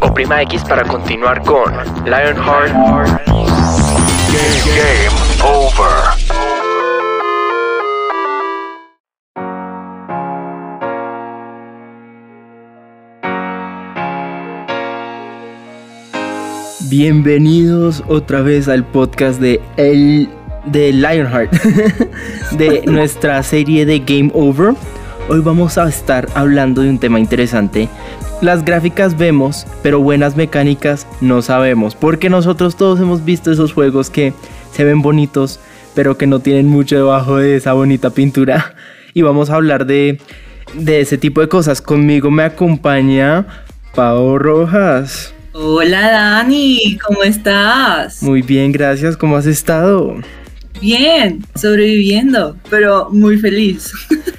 Oprima X para continuar con Lionheart Game over. Bienvenidos otra vez al podcast de el de Lionheart de nuestra serie de Game Over. Hoy vamos a estar hablando de un tema interesante. Las gráficas vemos, pero buenas mecánicas no sabemos, porque nosotros todos hemos visto esos juegos que se ven bonitos, pero que no tienen mucho debajo de esa bonita pintura. Y vamos a hablar de, de ese tipo de cosas. Conmigo me acompaña Pau Rojas. Hola Dani, ¿cómo estás? Muy bien, gracias. ¿Cómo has estado? Bien, sobreviviendo, pero muy feliz.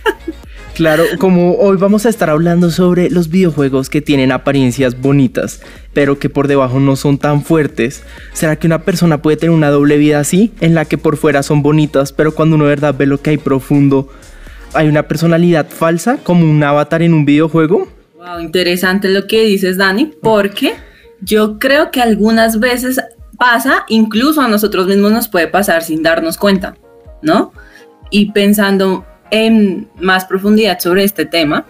Claro, como hoy vamos a estar hablando sobre los videojuegos que tienen apariencias bonitas, pero que por debajo no son tan fuertes, ¿será que una persona puede tener una doble vida así, en la que por fuera son bonitas, pero cuando uno de verdad ve lo que hay profundo, hay una personalidad falsa, como un avatar en un videojuego? Wow, interesante lo que dices, Dani, porque yo creo que algunas veces pasa, incluso a nosotros mismos nos puede pasar sin darnos cuenta, ¿no? Y pensando en más profundidad sobre este tema,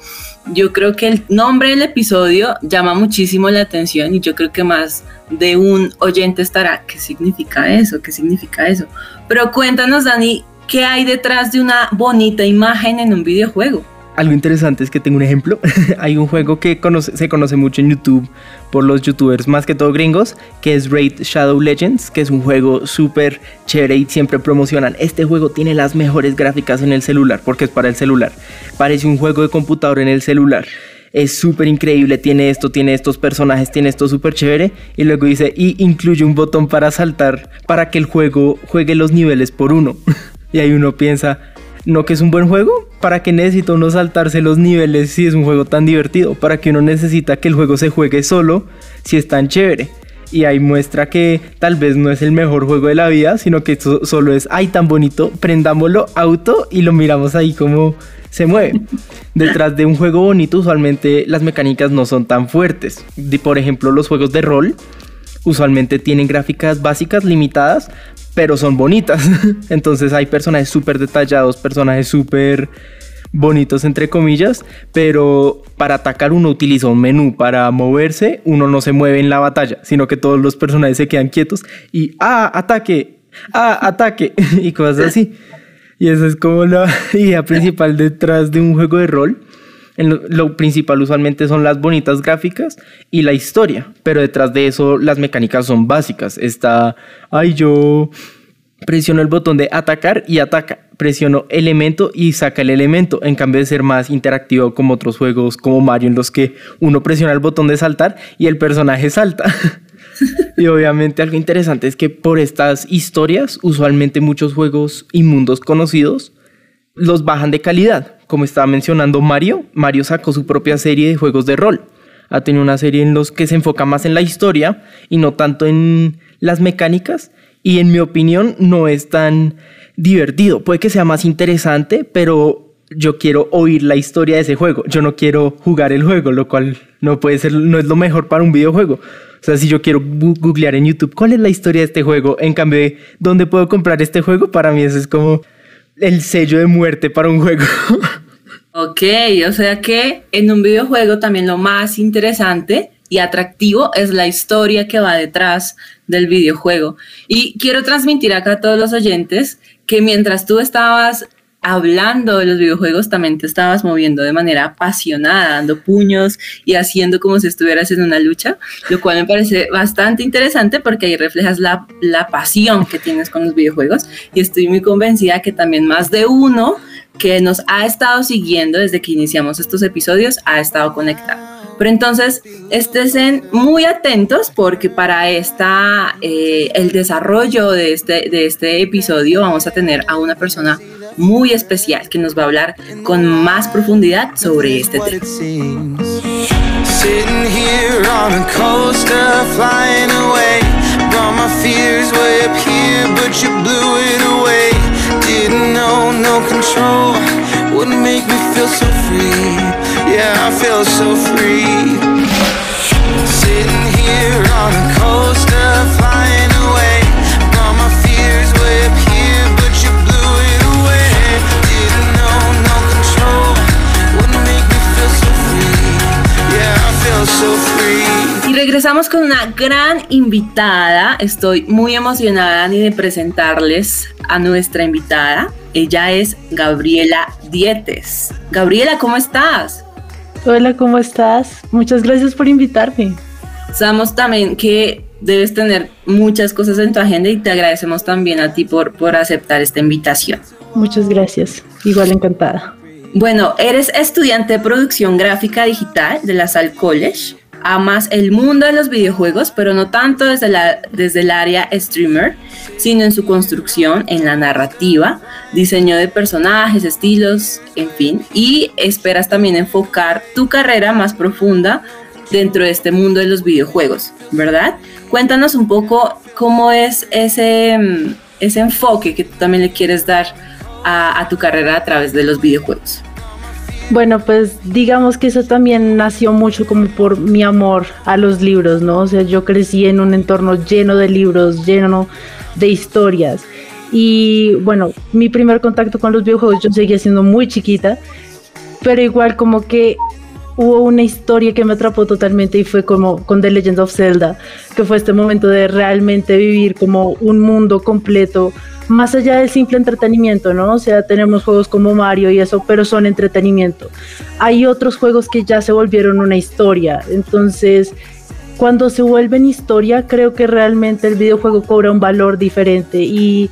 yo creo que el nombre del episodio llama muchísimo la atención y yo creo que más de un oyente estará, ¿qué significa eso? ¿Qué significa eso? Pero cuéntanos, Dani, ¿qué hay detrás de una bonita imagen en un videojuego? Algo interesante es que tengo un ejemplo. Hay un juego que se conoce mucho en YouTube por los youtubers, más que todo gringos, que es Raid Shadow Legends, que es un juego súper chévere y siempre promocionan. Este juego tiene las mejores gráficas en el celular, porque es para el celular. Parece un juego de computador en el celular. Es súper increíble, tiene esto, tiene estos personajes, tiene esto súper chévere. Y luego dice, y incluye un botón para saltar para que el juego juegue los niveles por uno. y ahí uno piensa, no que es un buen juego, ¿para qué necesita uno saltarse los niveles si es un juego tan divertido? ¿Para qué uno necesita que el juego se juegue solo si es tan chévere? Y ahí muestra que tal vez no es el mejor juego de la vida, sino que esto solo es, ay, tan bonito, prendámoslo auto y lo miramos ahí como se mueve. Detrás de un juego bonito usualmente las mecánicas no son tan fuertes. por ejemplo, los juegos de rol usualmente tienen gráficas básicas limitadas, pero son bonitas. Entonces hay personajes súper detallados, personajes súper bonitos entre comillas, pero para atacar uno utiliza un menú, para moverse uno no se mueve en la batalla, sino que todos los personajes se quedan quietos y ah, ataque, ah, ataque y cosas así. Y esa es como la idea principal detrás de un juego de rol. Lo principal usualmente son las bonitas gráficas y la historia, pero detrás de eso las mecánicas son básicas. Está, ay, yo presiono el botón de atacar y ataca. Presiono elemento y saca el elemento, en cambio de ser más interactivo como otros juegos como Mario en los que uno presiona el botón de saltar y el personaje salta. y obviamente algo interesante es que por estas historias, usualmente muchos juegos y mundos conocidos los bajan de calidad como estaba mencionando Mario, Mario sacó su propia serie de juegos de rol. Ha tenido una serie en los que se enfoca más en la historia y no tanto en las mecánicas. Y en mi opinión no es tan divertido. Puede que sea más interesante, pero yo quiero oír la historia de ese juego. Yo no quiero jugar el juego, lo cual no puede ser, no es lo mejor para un videojuego. O sea, si yo quiero googlear en YouTube cuál es la historia de este juego, en cambio, ¿dónde puedo comprar este juego? Para mí eso es como el sello de muerte para un juego. Ok, o sea que en un videojuego también lo más interesante y atractivo es la historia que va detrás del videojuego. Y quiero transmitir acá a todos los oyentes que mientras tú estabas hablando de los videojuegos, también te estabas moviendo de manera apasionada, dando puños y haciendo como si estuvieras en una lucha, lo cual me parece bastante interesante porque ahí reflejas la, la pasión que tienes con los videojuegos y estoy muy convencida que también más de uno que nos ha estado siguiendo desde que iniciamos estos episodios ha estado conectado. Pero entonces estén muy atentos porque para esta, eh, el desarrollo de este, de este episodio vamos a tener a una persona muy especial que nos va a hablar con más profundidad sobre este tema. Didn't know no control wouldn't make me feel so free Yeah, I feel so free. Sitting here on a coaster, flying Y regresamos con una gran invitada. Estoy muy emocionada ni de presentarles a nuestra invitada. Ella es Gabriela Dietes. Gabriela, ¿cómo estás? Hola, ¿cómo estás? Muchas gracias por invitarme. Sabemos también que debes tener muchas cosas en tu agenda y te agradecemos también a ti por, por aceptar esta invitación. Muchas gracias. Igual encantada. Bueno, eres estudiante de producción gráfica digital de la Sal College. Amas el mundo de los videojuegos, pero no tanto desde, la, desde el área streamer, sino en su construcción, en la narrativa, diseño de personajes, estilos, en fin. Y esperas también enfocar tu carrera más profunda dentro de este mundo de los videojuegos, ¿verdad? Cuéntanos un poco cómo es ese, mm, ese enfoque que tú también le quieres dar a, a tu carrera a través de los videojuegos. Bueno, pues digamos que eso también nació mucho como por mi amor a los libros, ¿no? O sea, yo crecí en un entorno lleno de libros, lleno de historias. Y bueno, mi primer contacto con los videojuegos yo seguía siendo muy chiquita, pero igual como que hubo una historia que me atrapó totalmente y fue como con The Legend of Zelda, que fue este momento de realmente vivir como un mundo completo, más allá del simple entretenimiento, ¿no? O sea, tenemos juegos como Mario y eso, pero son entretenimiento. Hay otros juegos que ya se volvieron una historia, entonces cuando se vuelven historia, creo que realmente el videojuego cobra un valor diferente y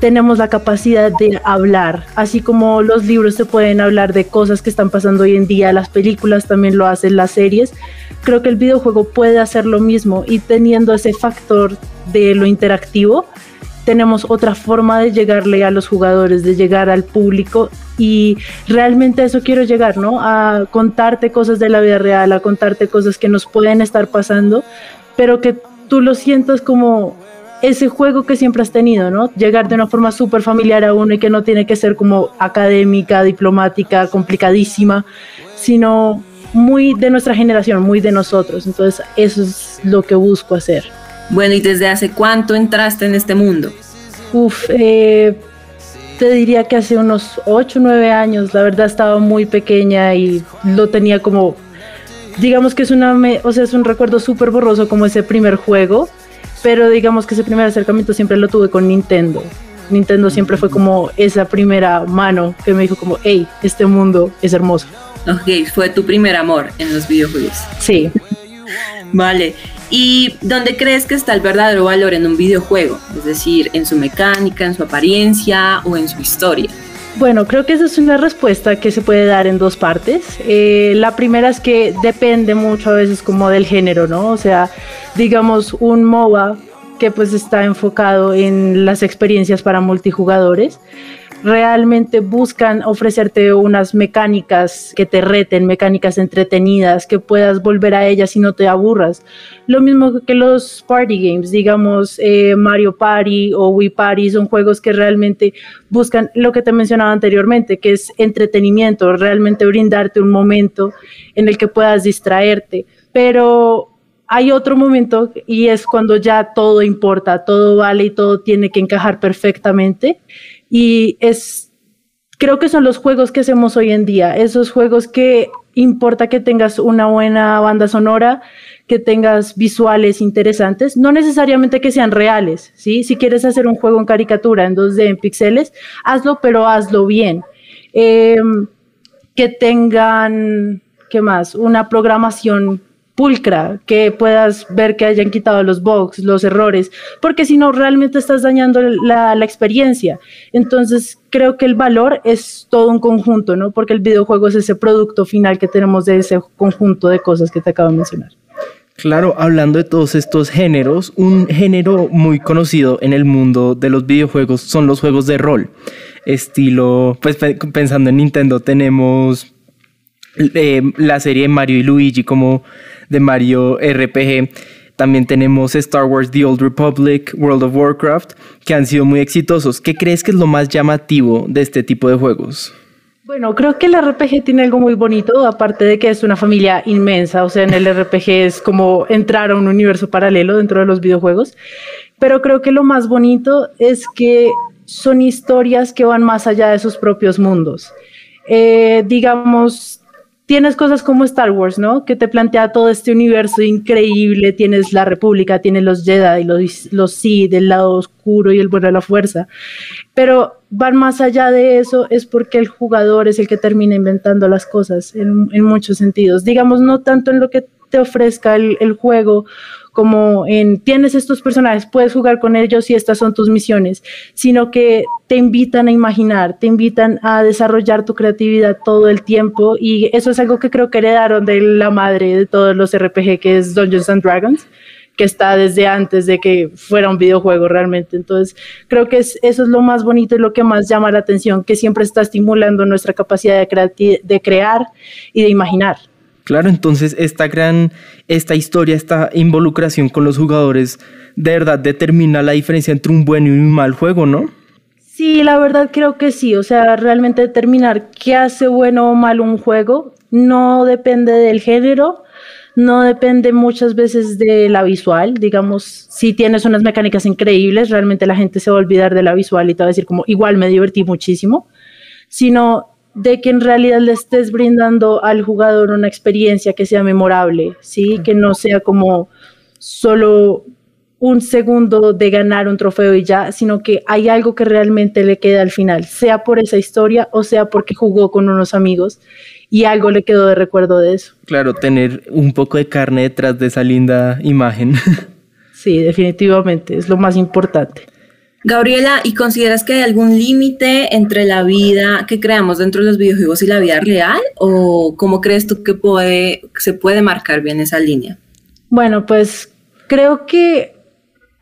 tenemos la capacidad de hablar, así como los libros se pueden hablar de cosas que están pasando hoy en día, las películas también lo hacen, las series. Creo que el videojuego puede hacer lo mismo y teniendo ese factor de lo interactivo, tenemos otra forma de llegarle a los jugadores, de llegar al público y realmente a eso quiero llegar, ¿no? A contarte cosas de la vida real, a contarte cosas que nos pueden estar pasando, pero que tú lo sientas como ese juego que siempre has tenido, ¿no? Llegar de una forma súper familiar a uno y que no tiene que ser como académica, diplomática, complicadísima, sino muy de nuestra generación, muy de nosotros. Entonces, eso es lo que busco hacer. Bueno, ¿y desde hace cuánto entraste en este mundo? Uf, eh, te diría que hace unos 8 o 9 años, la verdad estaba muy pequeña y lo tenía como, digamos que es una, o sea, es un recuerdo súper borroso como ese primer juego, pero digamos que ese primer acercamiento siempre lo tuve con Nintendo. Nintendo siempre fue como esa primera mano que me dijo como, hey, este mundo es hermoso. Ok, fue tu primer amor en los videojuegos. Sí, Vale. ¿Y dónde crees que está el verdadero valor en un videojuego? Es decir, en su mecánica, en su apariencia o en su historia. Bueno, creo que esa es una respuesta que se puede dar en dos partes. Eh, la primera es que depende mucho a veces como del género, ¿no? O sea, digamos un MOBA que pues está enfocado en las experiencias para multijugadores, realmente buscan ofrecerte unas mecánicas que te reten, mecánicas entretenidas, que puedas volver a ellas y no te aburras. Lo mismo que los party games, digamos eh, Mario Party o Wii Party, son juegos que realmente buscan lo que te mencionaba anteriormente, que es entretenimiento, realmente brindarte un momento en el que puedas distraerte. Pero hay otro momento y es cuando ya todo importa, todo vale y todo tiene que encajar perfectamente. Y es, creo que son los juegos que hacemos hoy en día, esos juegos que importa que tengas una buena banda sonora, que tengas visuales interesantes, no necesariamente que sean reales, ¿sí? Si quieres hacer un juego en caricatura, en 2D, en píxeles, hazlo, pero hazlo bien. Eh, que tengan, ¿qué más? Una programación pulcra, que puedas ver que hayan quitado los bugs, los errores, porque si no, realmente estás dañando la, la, experiencia. Entonces, creo que el valor es todo un conjunto, ¿no? Porque el videojuego es ese producto final que tenemos de ese conjunto de cosas que te acabo de mencionar. Claro, hablando de todos estos géneros, un género muy conocido en el mundo de los videojuegos son los juegos de rol. Estilo, pues pensando en Nintendo, tenemos eh, la serie Mario y Luigi como de Mario RPG. También tenemos Star Wars The Old Republic, World of Warcraft, que han sido muy exitosos. ¿Qué crees que es lo más llamativo de este tipo de juegos? Bueno, creo que el RPG tiene algo muy bonito, aparte de que es una familia inmensa, o sea, en el RPG es como entrar a un universo paralelo dentro de los videojuegos, pero creo que lo más bonito es que son historias que van más allá de sus propios mundos. Eh, digamos, tienes cosas como Star Wars, ¿no? Que te plantea todo este universo increíble, tienes la República, tienes los Jedi, los, los Sith, el lado oscuro y el bueno de la fuerza, pero van más allá de eso es porque el jugador es el que termina inventando las cosas en, en muchos sentidos, digamos, no tanto en lo que te ofrezca el, juego como en tienes estos personajes, puedes jugar con ellos y estas son tus misiones, sino que te invitan a imaginar, te invitan a desarrollar tu creatividad todo el tiempo y eso es algo que creo que heredaron de la madre de todos los RPG que es Dungeons and Dragons que está desde antes de que fuera un videojuego realmente. Entonces, creo que es, eso es lo más bonito y lo que más llama la atención, que siempre está estimulando nuestra capacidad de crear y de imaginar. Claro, entonces esta gran, esta historia, esta involucración con los jugadores, de verdad determina la diferencia entre un buen y un mal juego, ¿no? Sí, la verdad creo que sí. O sea, realmente determinar qué hace bueno o mal un juego no depende del género, no depende muchas veces de la visual. Digamos, si tienes unas mecánicas increíbles, realmente la gente se va a olvidar de la visual y te va a decir como igual me divertí muchísimo, sino de que en realidad le estés brindando al jugador una experiencia que sea memorable, ¿sí? Que no sea como solo un segundo de ganar un trofeo y ya, sino que hay algo que realmente le queda al final, sea por esa historia o sea porque jugó con unos amigos y algo le quedó de recuerdo de eso. Claro, tener un poco de carne detrás de esa linda imagen. Sí, definitivamente, es lo más importante. Gabriela, ¿y consideras que hay algún límite entre la vida que creamos dentro de los videojuegos y la vida real? ¿O cómo crees tú que se puede marcar bien esa línea? Bueno, pues creo que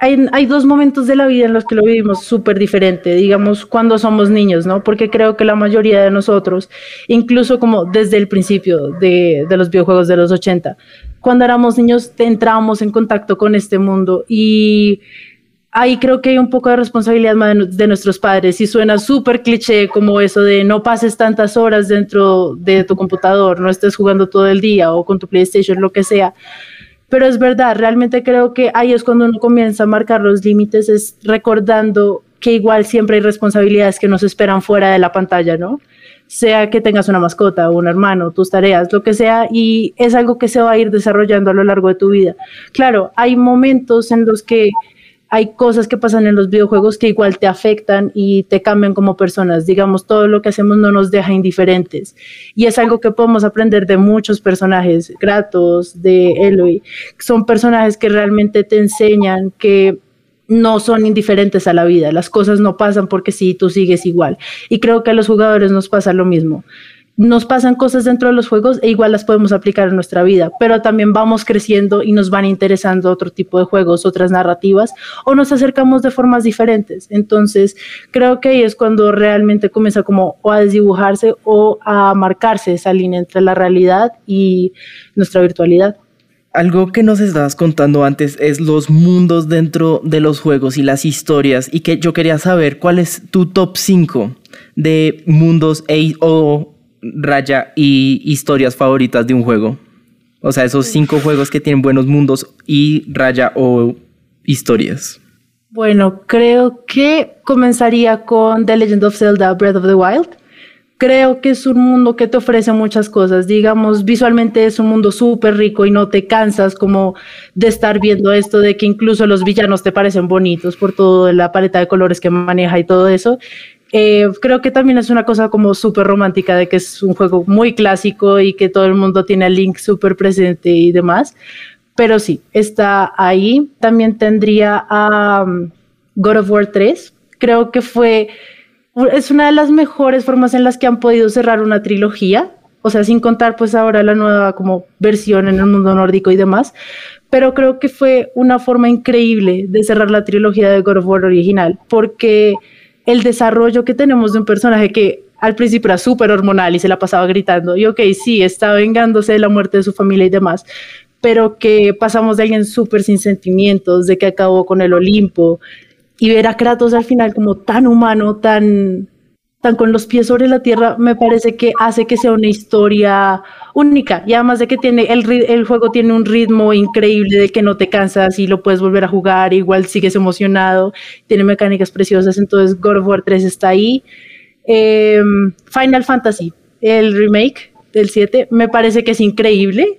hay, dos momentos de la vida en los que lo vivimos súper diferente, digamos, cuando somos niños, ¿no? Porque creo que la mayoría de nosotros, incluso como desde el principio de, de los videojuegos de los 80, cuando éramos niños entrábamos en contacto con este mundo y ahí creo que hay un poco de responsabilidad más de, nuestros padres y suena súper cliché como eso de no pases tantas horas dentro de tu computador, no estés jugando todo el día o con tu PlayStation, lo que sea. Pero es verdad, realmente creo que ahí es cuando uno comienza a marcar los límites, es recordando que igual siempre hay responsabilidades que nos esperan fuera de la pantalla, ¿no? Sea que tengas una mascota un hermano, tus tareas, lo que sea, y es algo que se va a ir desarrollando a lo largo de tu vida. Claro, hay momentos en los que hay cosas que pasan en los videojuegos que igual te afectan y te cambian como personas. Digamos, todo lo que hacemos no nos deja indiferentes. Y es algo que podemos aprender de muchos personajes, Kratos, de Eloy. Son personajes que realmente te enseñan que no son indiferentes a la vida. Las cosas no pasan porque sí, tú sigues igual. Y creo que a los jugadores nos pasa lo mismo nos pasan cosas dentro de los juegos e igual las podemos aplicar en nuestra vida, pero también vamos creciendo y nos van interesando otro tipo de juegos, otras narrativas, o nos acercamos de formas diferentes. Entonces, creo que ahí es cuando realmente comienza como o a desdibujarse o a marcarse esa línea entre la realidad y nuestra virtualidad. Algo que nos estabas contando antes es los mundos dentro de los juegos y las historias y que yo quería saber cuál es tu top 5 de mundos o raya y historias favoritas de un juego. O sea, esos cinco juegos que tienen buenos mundos y raya o historias. Bueno, creo que comenzaría con The Legend of Zelda Breath of the Wild. Creo que es un mundo que te ofrece muchas cosas. Digamos, visualmente es un mundo súper rico y no te cansas como de estar viendo esto, de que incluso los villanos te parecen bonitos por toda la paleta de colores que maneja y todo eso. Eh, creo que también es una cosa como súper romántica de que es un juego muy clásico y que todo el mundo tiene a Link súper presente y demás. Pero sí, está ahí. También tendría a um, God of War 3. Creo que fue, es una de las mejores formas en las que han podido cerrar una trilogía. O sea, sin contar pues ahora la nueva como versión en el mundo nórdico y demás. Pero creo que fue una forma increíble de cerrar la trilogía de God of War original. Porque el desarrollo que tenemos de un personaje que al principio era súper hormonal y se la pasaba gritando, y ok, sí, está vengándose de la muerte de su familia y demás, pero que pasamos de alguien súper sin sentimientos, de que acabó con el Olimpo, y ver a Kratos al final como tan humano, tan tan con los pies sobre la tierra, me parece que hace que sea una historia única. Y además de que tiene el, el juego tiene un ritmo increíble de que no te cansas y lo puedes volver a jugar, igual sigues emocionado, tiene mecánicas preciosas, entonces God of War 3 está ahí. Eh, Final Fantasy, el remake del 7, me parece que es increíble.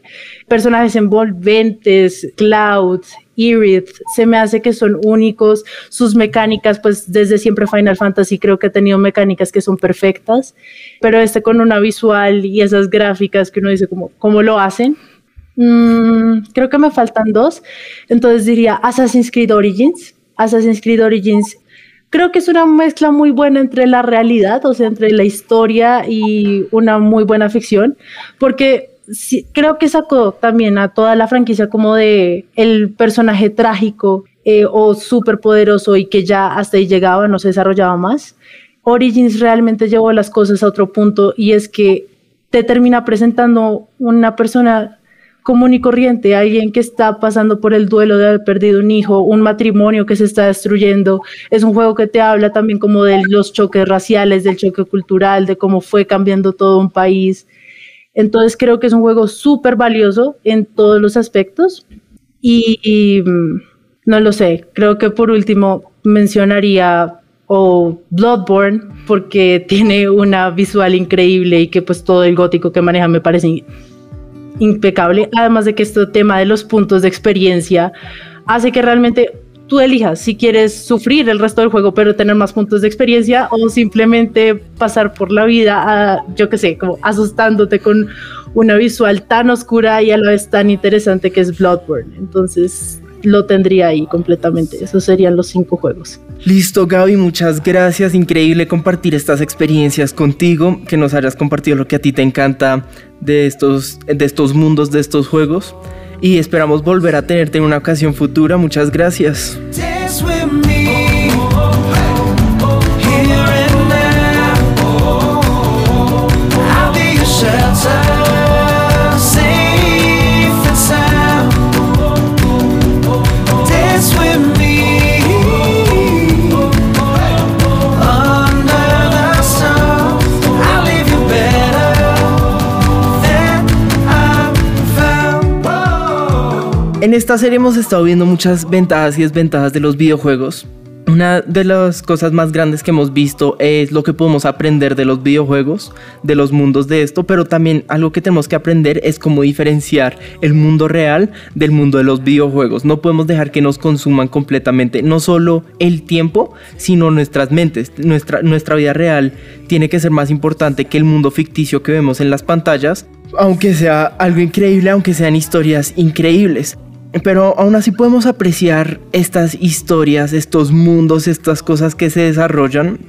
Personajes envolventes, Cloud, Irith, se me hace que son únicos. Sus mecánicas, pues desde siempre Final Fantasy creo que ha tenido mecánicas que son perfectas, pero este con una visual y esas gráficas que uno dice como, ¿cómo lo hacen? Mm, creo que me faltan dos. Entonces diría Assassin's Creed Origins. Assassin's Creed Origins creo que es una mezcla muy buena entre la realidad, o sea, entre la historia y una muy buena ficción, porque sí, creo que sacó también a toda la franquicia como de el personaje trágico eh, o súper poderoso y que ya hasta ahí llegaba, no se desarrollaba más. Origins realmente llevó las cosas a otro punto y es que te termina presentando una persona común y corriente, alguien que está pasando por el duelo de haber perdido un hijo, un matrimonio que se está destruyendo. Es un juego que te habla también como de los choques raciales, del choque cultural, de cómo fue cambiando todo un país. Entonces creo que es un juego súper valioso en todos los aspectos. Y, mm, no lo sé, creo que por último mencionaría o Bloodborne porque tiene una visual increíble y que pues todo el gótico que maneja me parece impecable, además de que este tema de los puntos de experiencia hace que realmente tú elijas si quieres sufrir el resto del juego pero tener más puntos de experiencia o simplemente pasar por la vida, yo qué sé, como asustándote con una visual tan oscura y a la vez tan interesante que es Bloodborne. Entonces lo tendría ahí completamente. Esos serían los cinco juegos. Listo, Gaby, muchas gracias. Increíble compartir estas experiencias contigo, que nos hayas compartido lo que a ti te encanta de estos, de estos mundos, de estos juegos. Y esperamos volver a tenerte en una ocasión futura. Muchas gracias. En esta serie hemos estado viendo muchas ventajas y desventajas de los videojuegos. Una de las cosas más grandes que hemos visto es lo que podemos aprender de los videojuegos, de los mundos de esto, pero también algo que tenemos que aprender es cómo diferenciar el mundo real del mundo de los videojuegos. No podemos dejar que nos consuman completamente, no solo el tiempo, sino nuestras mentes. Nuestra, nuestra vida real tiene que ser más importante que el mundo ficticio que vemos en las pantallas, aunque sea algo increíble, aunque sean historias increíbles. Pero aún así podemos apreciar estas historias, estos mundos, estas cosas que se desarrollan.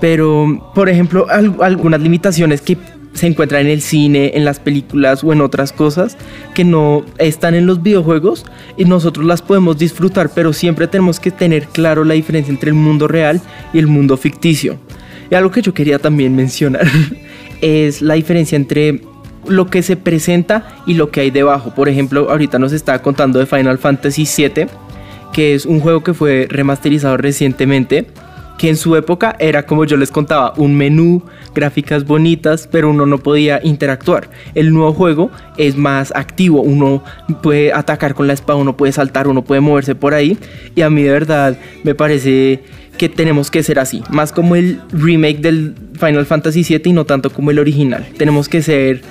Pero, por ejemplo, al- algunas limitaciones que se encuentran en el cine, en las películas o en otras cosas que no están en los videojuegos y nosotros las podemos disfrutar, pero siempre tenemos que tener claro la diferencia entre el mundo real y el mundo ficticio. Y algo que yo quería también mencionar es la diferencia entre lo que se presenta y lo que hay debajo. Por ejemplo, ahorita nos estaba contando de Final Fantasy VII, que es un juego que fue remasterizado recientemente, que en su época era como yo les contaba, un menú, gráficas bonitas, pero uno no podía interactuar. El nuevo juego es más activo, uno puede atacar con la espada, uno puede saltar, uno puede moverse por ahí, y a mí de verdad me parece que tenemos que ser así, más como el remake del Final Fantasy VII y no tanto como el original. Tenemos que ser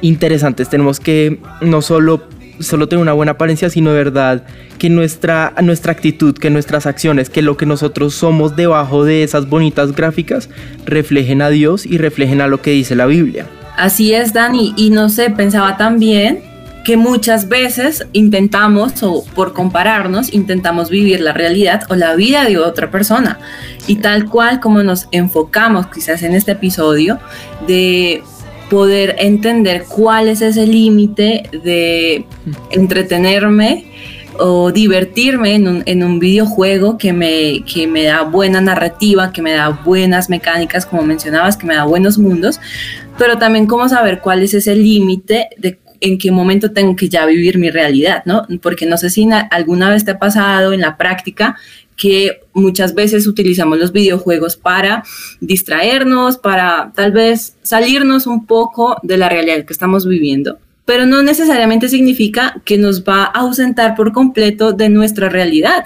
interesantes, tenemos que no solo solo tener una buena apariencia, sino de verdad que nuestra, nuestra actitud, que nuestras acciones, que lo que nosotros somos debajo de esas bonitas gráficas reflejen a Dios y reflejen a lo que dice la Biblia. Así es, Dani. Y no sé, pensaba también que muchas veces intentamos, o por compararnos, intentamos vivir la realidad o la vida de otra persona. Y tal cual como nos enfocamos quizás en este episodio de poder entender cuál es ese límite de entretenerme o divertirme en un, en un videojuego que me, que me da buena narrativa, que me da buenas mecánicas, como mencionabas, que me da buenos mundos, pero también cómo saber cuál es ese límite de en qué momento tengo que ya vivir mi realidad, ¿no? Porque no sé si na- alguna vez te ha pasado en la práctica que muchas veces utilizamos los videojuegos para distraernos, para tal vez salirnos un poco de la realidad que estamos viviendo pero no necesariamente significa que nos va a ausentar por completo de nuestra realidad.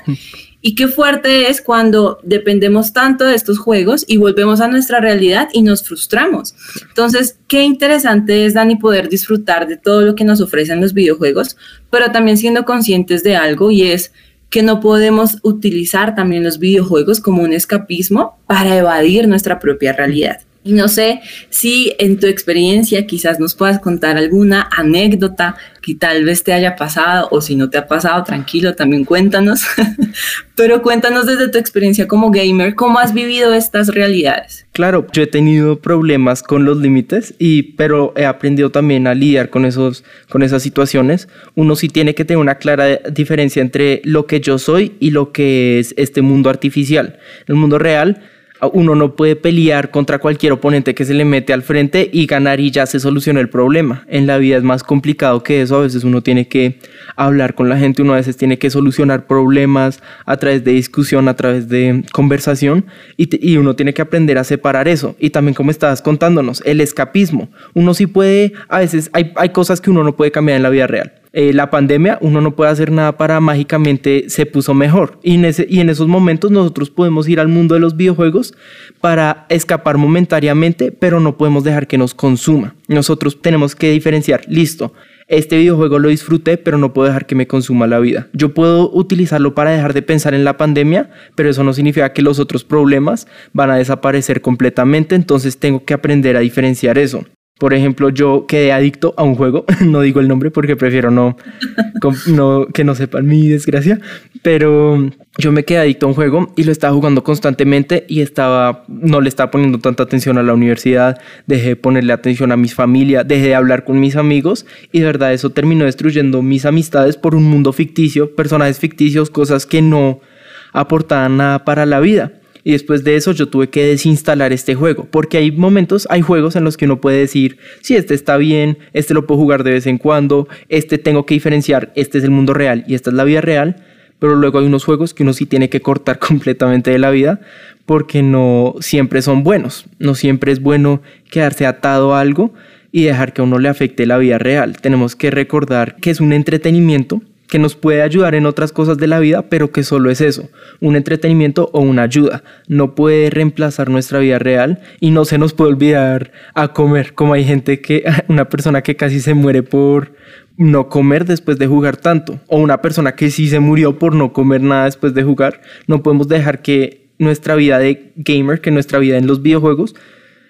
Y qué fuerte es cuando dependemos tanto de estos juegos y volvemos a nuestra realidad y nos frustramos. Entonces, qué interesante es, Dani, poder disfrutar de todo lo que nos ofrecen los videojuegos, pero también siendo conscientes de algo y es que no podemos utilizar también los videojuegos como un escapismo para evadir nuestra propia realidad. Y no sé si en tu experiencia quizás nos puedas contar alguna anécdota que tal vez te haya pasado o si no te ha pasado, tranquilo, también cuéntanos. Pero cuéntanos desde tu experiencia como gamer, ¿cómo has vivido estas realidades? Claro, yo he tenido problemas con los límites y pero he aprendido también a lidiar con esos con esas situaciones. Uno sí tiene que tener una clara diferencia entre lo que yo soy y lo que es este mundo artificial. El mundo real uno no puede pelear contra cualquier oponente que se le mete al frente y ganar y ya se soluciona el problema. En la vida es más complicado que eso, a veces uno tiene que hablar con la gente, uno a veces tiene que solucionar problemas a través de discusión, a través de conversación y, uno tiene que aprender a separar eso. Y también como estabas contándonos, el escapismo. Uno sí puede, a veces hay, hay cosas que uno no puede cambiar en la vida real eh, la pandemia, uno no puede hacer nada para mágicamente se puso mejor. Y en, y en esos momentos nosotros podemos ir al mundo de los videojuegos para escapar momentáneamente, pero no podemos dejar que nos consuma. Nosotros tenemos que diferenciar, listo, este videojuego lo disfruté, pero no puedo dejar que me consuma la vida. Yo puedo utilizarlo para dejar de pensar en la pandemia, pero eso no significa que los otros problemas van a desaparecer completamente, entonces tengo que aprender a diferenciar eso. Por ejemplo, yo quedé adicto a un juego, no digo el nombre porque prefiero no, no, que no sepan mi desgracia, pero yo me quedé adicto a un juego y lo estaba jugando constantemente y estaba, no le estaba poniendo tanta atención a la universidad, dejé de ponerle atención a mis familia, dejé de hablar con mis amigos y de verdad eso terminó destruyendo mis amistades por un mundo ficticio, personajes ficticios, cosas que no aportaban nada para la vida y después de eso yo tuve que desinstalar este juego, porque hay momentos, hay juegos en los que uno puede decir, si este está bien, este lo puedo jugar de vez en cuando, este tengo que diferenciar, este es el mundo real y esta es la vida real, pero luego hay unos juegos que uno sí tiene que cortar completamente de la vida porque no siempre son buenos, no siempre es bueno quedarse atado a algo y dejar que a uno le afecte la vida real. Tenemos que recordar que es un entretenimiento que nos puede ayudar en otras cosas de la vida, pero que solo es eso, un entretenimiento o una ayuda. No puede reemplazar nuestra vida real y no se nos puede olvidar a comer, como hay gente que, una persona que casi se muere por no comer después de jugar tanto, o una persona que sí se murió por no comer nada después de jugar. No podemos dejar que nuestra vida de gamer, que nuestra vida en los videojuegos,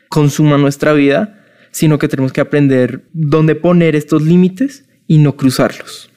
consuma nuestra vida, sino que tenemos que aprender dónde poner estos límites y no cruzarlos.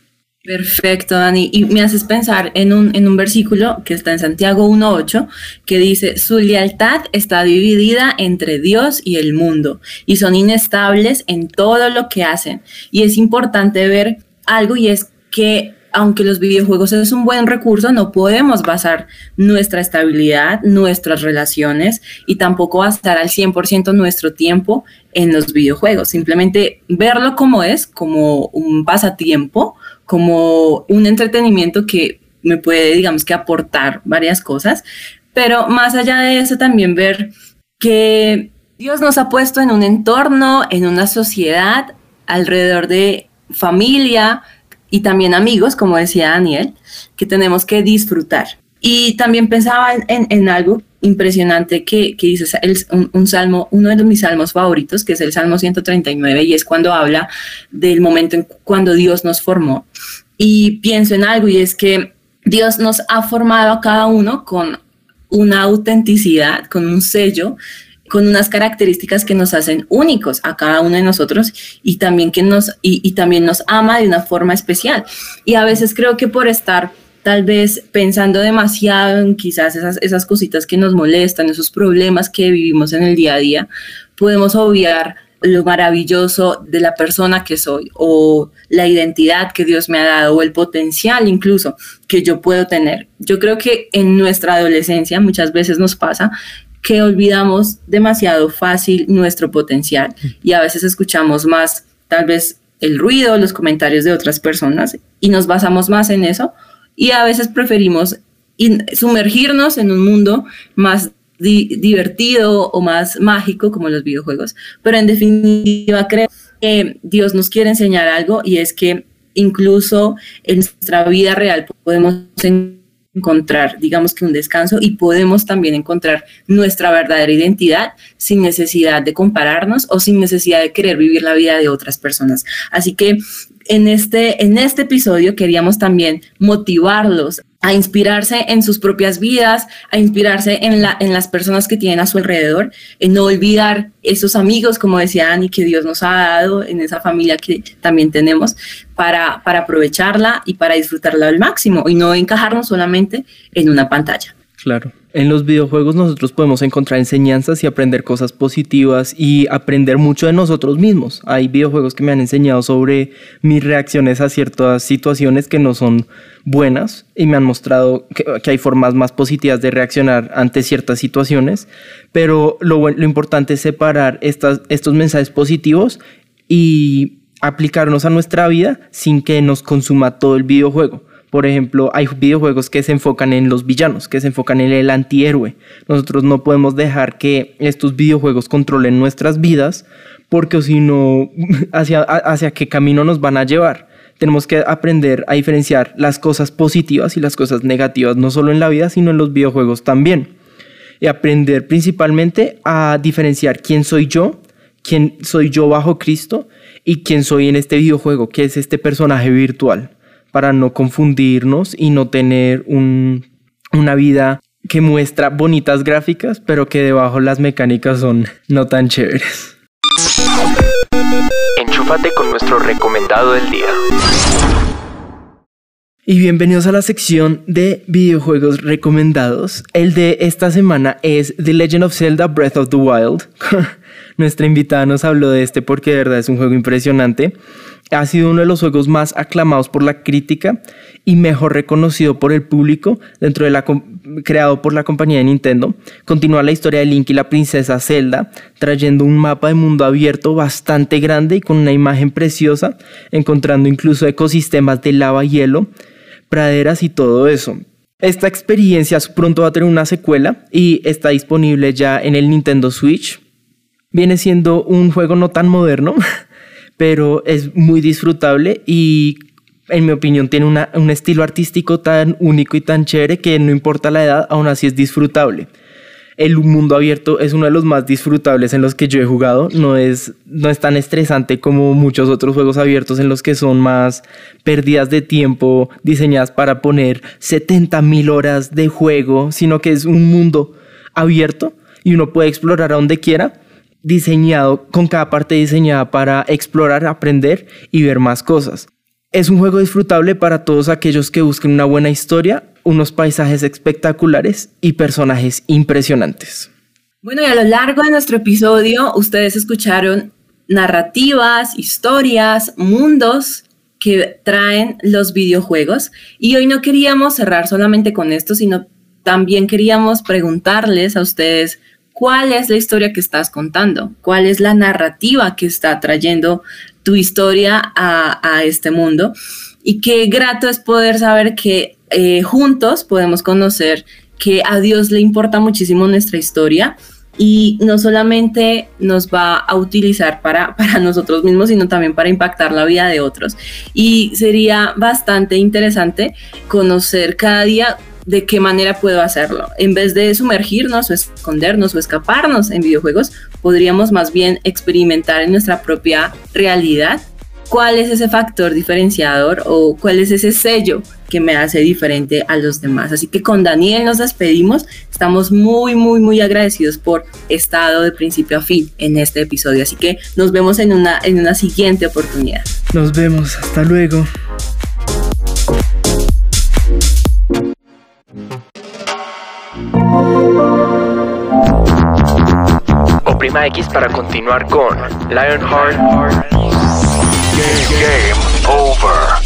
Perfecto, Dani. Y me haces pensar en un, en un versículo que está en Santiago 1.8, que dice, su lealtad está dividida entre Dios y el mundo, y son inestables en todo lo que hacen. Y es importante ver algo y es que aunque los videojuegos es un buen recurso, no podemos basar nuestra estabilidad, nuestras relaciones y tampoco basar al 100% nuestro tiempo en los videojuegos. Simplemente verlo como es, como un pasatiempo, como un entretenimiento que me puede, digamos que, aportar varias cosas, pero más allá de eso también ver que Dios nos ha puesto en un entorno, en una sociedad, alrededor de familia y también amigos, como decía Daniel, que tenemos que disfrutar. Y también pensaba en, algo impresionante que, que dice un, un, salmo, uno de mis salmos favoritos, que es el Salmo 139, y es cuando habla del momento en cuando Dios nos formó. Y pienso en algo, y es que Dios nos ha formado a cada uno con una autenticidad, con un sello, con unas características que nos hacen únicos a cada uno de nosotros y también que nos y, también nos ama de una forma especial. Y a veces creo que por estar tal vez pensando demasiado en quizás esas, esas cositas que nos molestan, esos problemas que vivimos en el día a día, podemos obviar lo maravilloso de la persona que soy o la identidad que Dios me ha dado o el potencial incluso que yo puedo tener. Yo creo que en nuestra adolescencia muchas veces nos pasa que olvidamos demasiado fácil nuestro potencial y a veces escuchamos más tal vez el ruido, los comentarios de otras personas y nos basamos más en eso y a veces preferimos sumergirnos en un mundo más di- divertido o más mágico como los videojuegos, pero en definitiva creo que Dios nos quiere enseñar algo y es que incluso en nuestra vida real podemos en- encontrar, digamos que un descanso y podemos también encontrar nuestra verdadera identidad sin necesidad de compararnos o sin necesidad de querer vivir la vida de otras personas. Así que en este, en este episodio queríamos también motivarlos a inspirarse en sus propias vidas, a inspirarse en, la, las personas que tienen a su alrededor, en no olvidar esos amigos, como decía Ani, que Dios nos ha dado, en esa familia que también tenemos, para, para aprovecharla y para disfrutarla al máximo y no encajarnos solamente en una pantalla. Claro. En los videojuegos nosotros podemos encontrar enseñanzas y aprender cosas positivas y aprender mucho de nosotros mismos. Hay videojuegos que me han enseñado sobre mis reacciones a ciertas situaciones que no son buenas y me han mostrado que, hay formas más positivas de reaccionar ante ciertas situaciones, pero lo, importante es separar estos mensajes positivos y aplicarnos a nuestra vida sin que nos consuma todo el videojuego. Por ejemplo, hay videojuegos que se enfocan en los villanos, que se enfocan en el antihéroe. Nosotros no podemos dejar que estos videojuegos controlen nuestras vidas porque si no, hacia, qué camino nos van a llevar. Tenemos que aprender a diferenciar las cosas positivas y las cosas negativas, no solo en la vida, sino en los videojuegos también. Y aprender principalmente a diferenciar quién soy yo, quién soy yo bajo Cristo y quién soy en este videojuego, que es este personaje virtual, para no confundirnos y no tener un- una vida que muestra bonitas gráficas, pero que debajo las mecánicas son no tan chéveres. Enchúfate con nuestro recomendado del día. Y bienvenidos a la sección de videojuegos recomendados. El de esta semana es The Legend of Zelda Breath of the Wild. Nuestra invitada nos habló de este porque de verdad es un juego impresionante. Ha sido uno de los juegos más aclamados por la crítica y mejor reconocido por el público dentro de la creado por la compañía de Nintendo. Continúa la historia de Link y la princesa Zelda, trayendo un mapa de mundo abierto bastante grande y con una imagen preciosa, encontrando incluso ecosistemas de lava y hielo, praderas y todo eso. Esta experiencia pronto va a tener una secuela y está disponible ya en el Nintendo Switch. Viene siendo un juego no tan moderno, pero es muy disfrutable y en mi opinión tiene una- un estilo artístico tan único y tan chévere que no importa la edad, aún así es disfrutable. El mundo abierto es uno de los más disfrutables en los que yo he jugado. No es, no es tan estresante como muchos otros juegos abiertos en los que son más pérdidas de tiempo diseñadas para poner 70 mil horas de juego, sino que es un mundo abierto y uno puede explorar a donde quiera diseñado, con cada parte diseñada para explorar, aprender y ver más cosas. Es un juego disfrutable para todos aquellos que busquen una buena historia, unos paisajes espectaculares y personajes impresionantes. Bueno, y a lo largo de nuestro episodio, ustedes escucharon narrativas, historias, mundos que traen los videojuegos. Y hoy no queríamos cerrar solamente con esto, sino también queríamos preguntarles a ustedes cuál es la historia que estás contando, cuál es la narrativa que está trayendo tu historia a, este mundo. Y qué grato es poder saber que eh, juntos podemos conocer que a Dios le importa muchísimo nuestra historia y no solamente nos va a utilizar para, para nosotros mismos, sino también para impactar la vida de otros. Y sería bastante interesante conocer cada día de qué manera puedo hacerlo. En vez de sumergirnos o escondernos o escaparnos en videojuegos, podríamos más bien experimentar en nuestra propia realidad cuál es ese factor diferenciador o cuál es ese sello que me hace diferente a los demás. Así que con Daniel nos despedimos. Estamos muy, muy, muy agradecidos por estado de principio a fin en este episodio. Así que nos vemos en una, en una siguiente oportunidad. Nos vemos, hasta luego. Oprima X para continuar con Lionheart Game over.